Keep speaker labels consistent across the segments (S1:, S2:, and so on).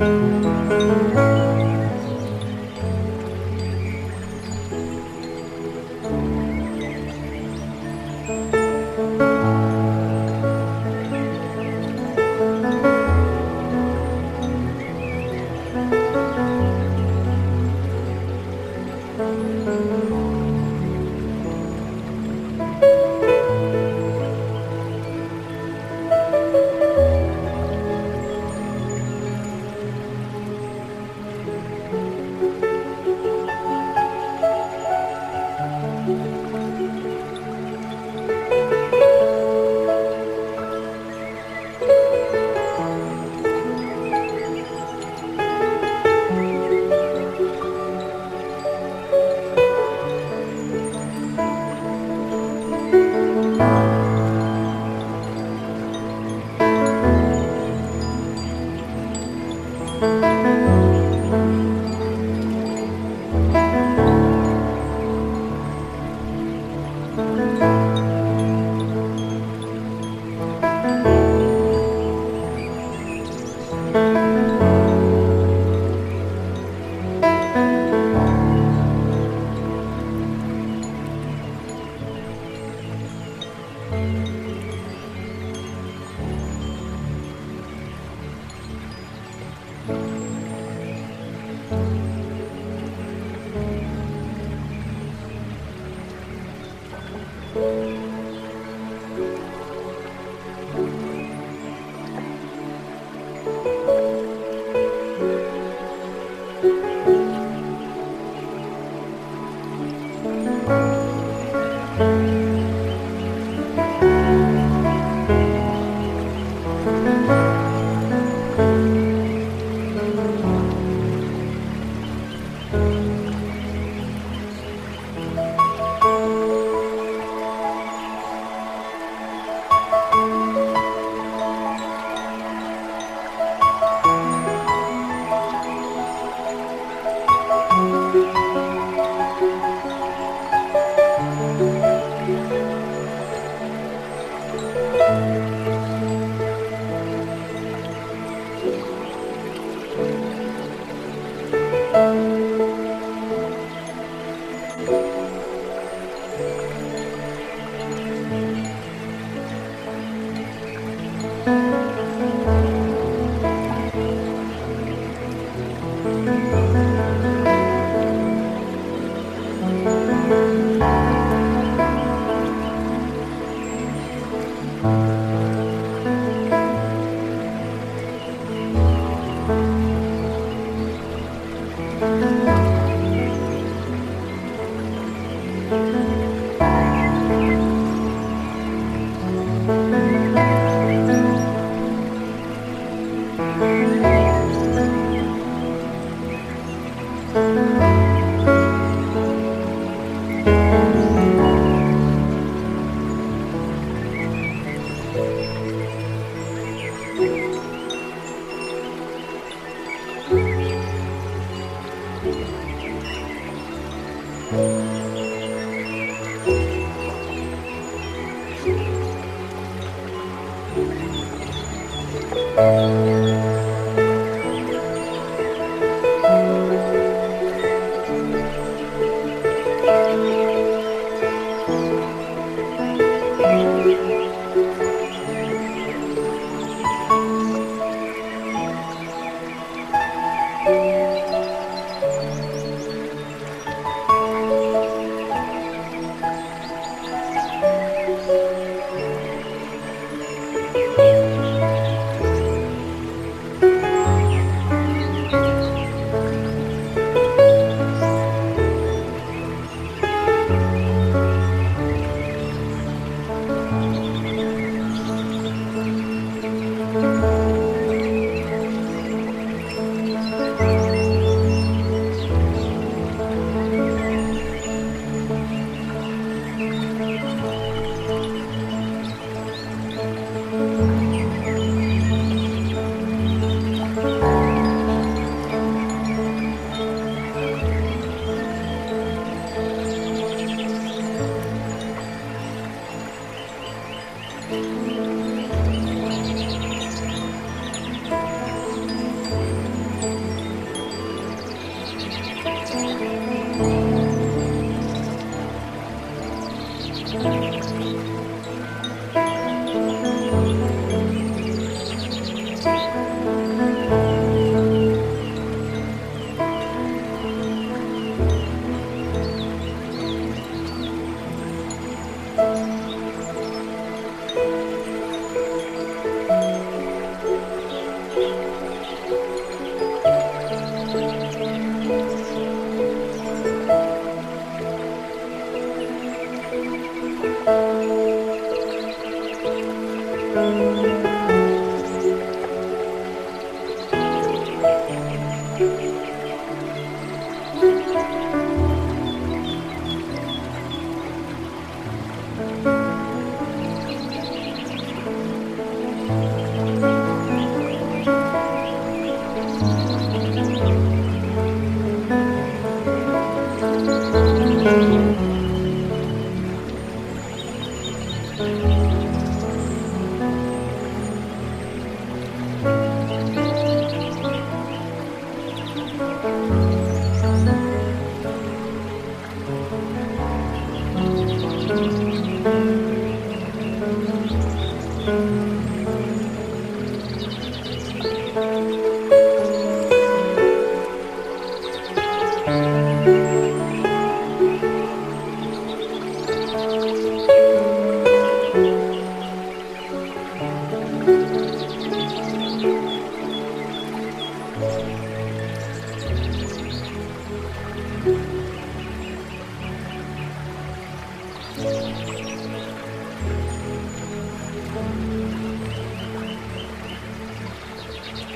S1: Thank you.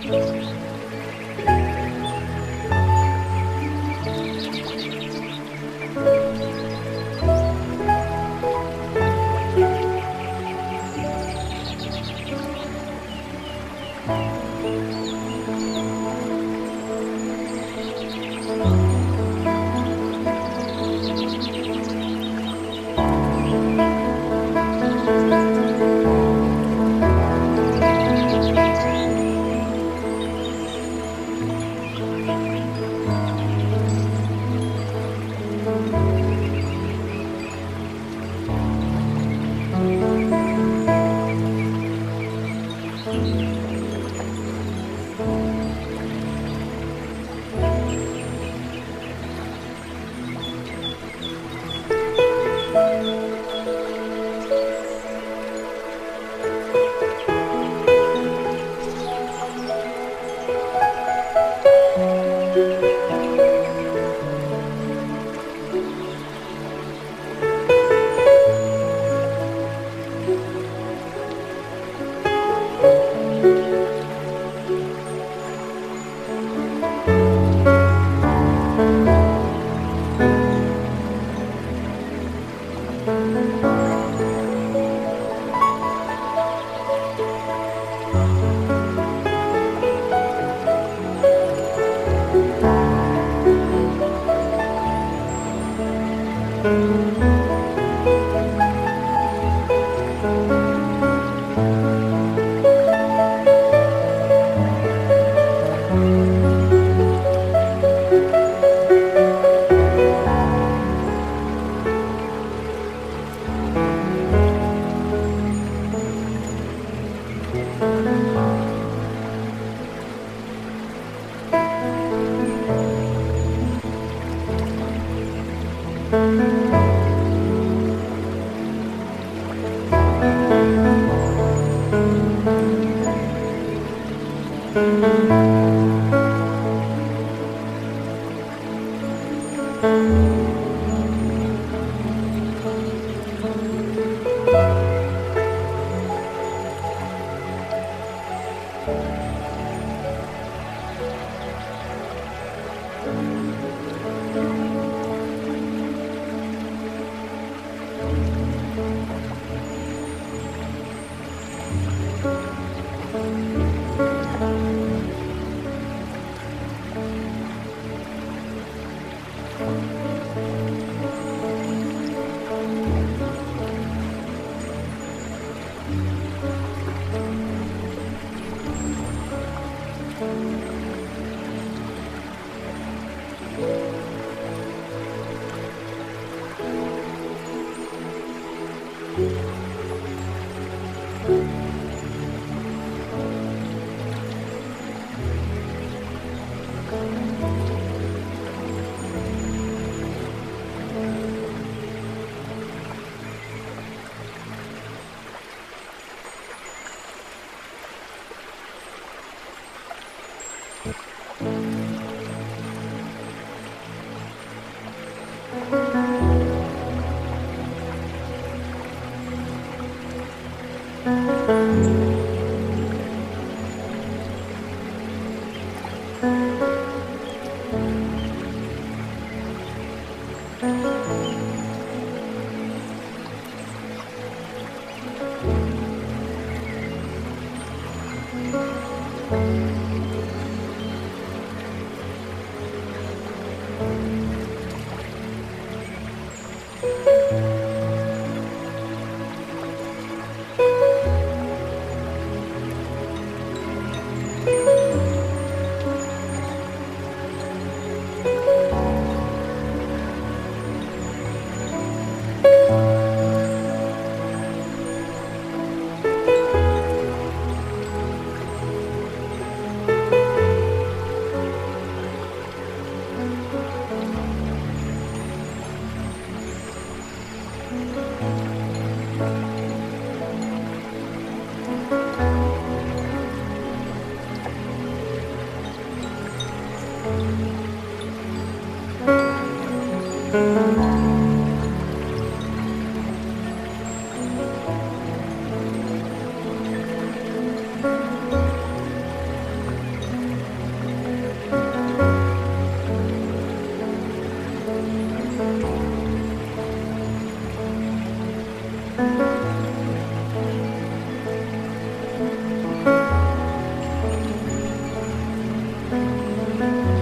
S1: Thank you. Thank you. thank you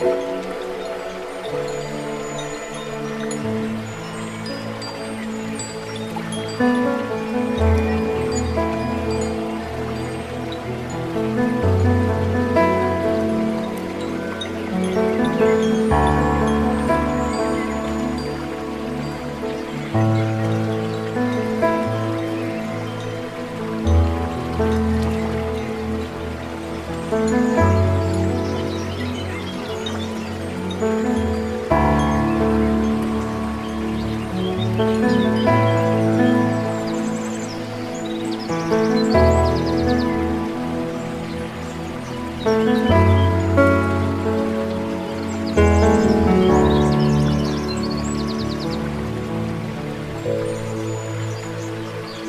S1: Thank you.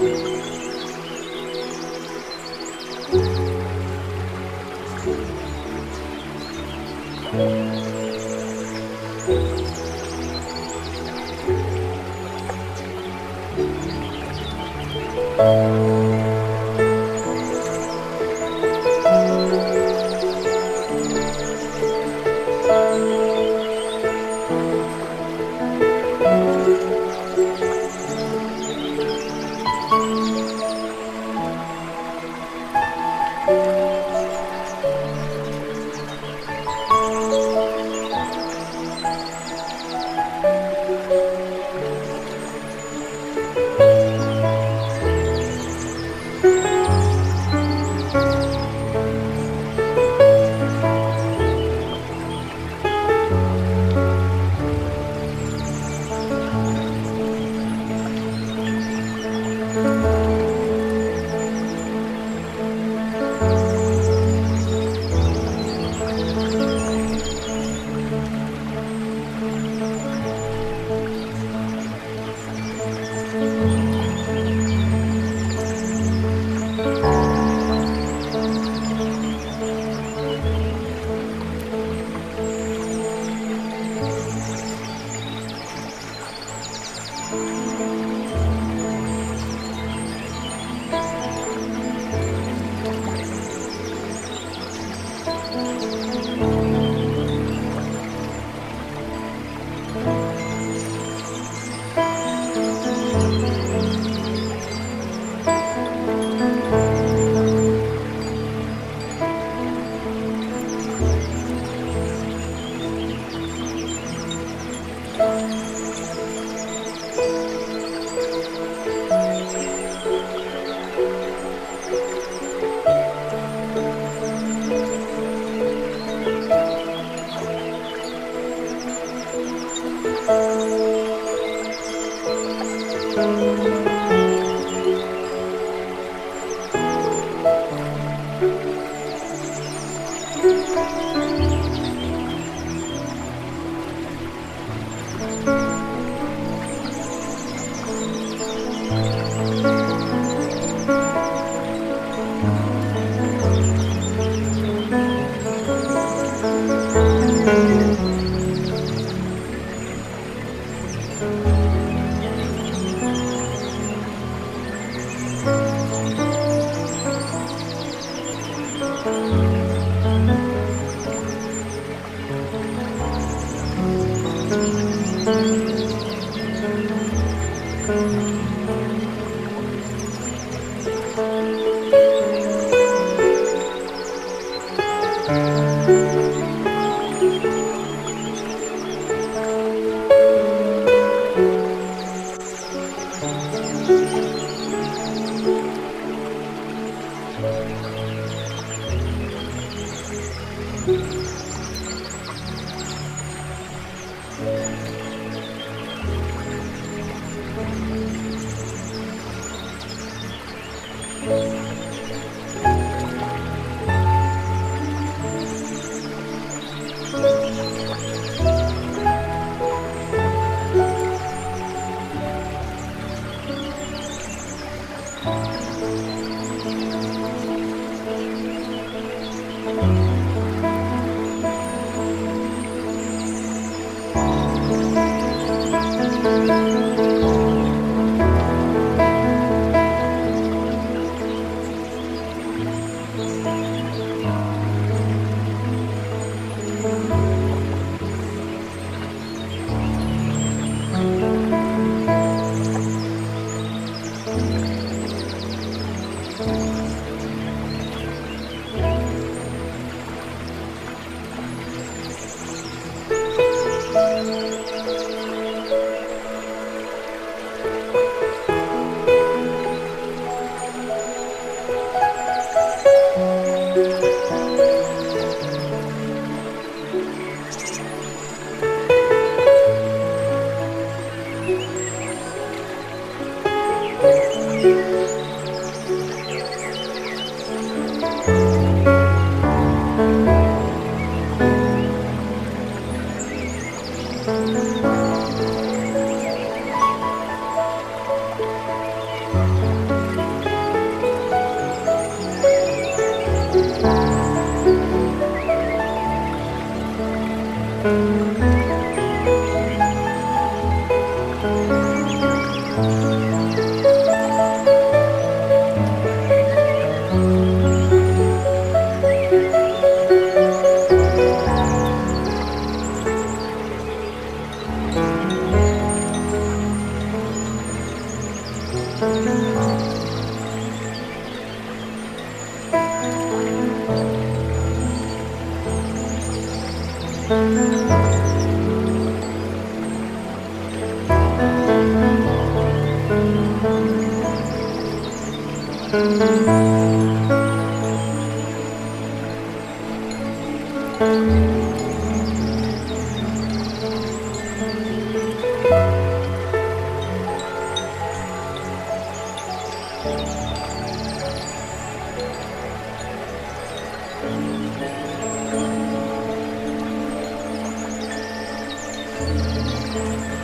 S1: Thank you. thank you Música うん。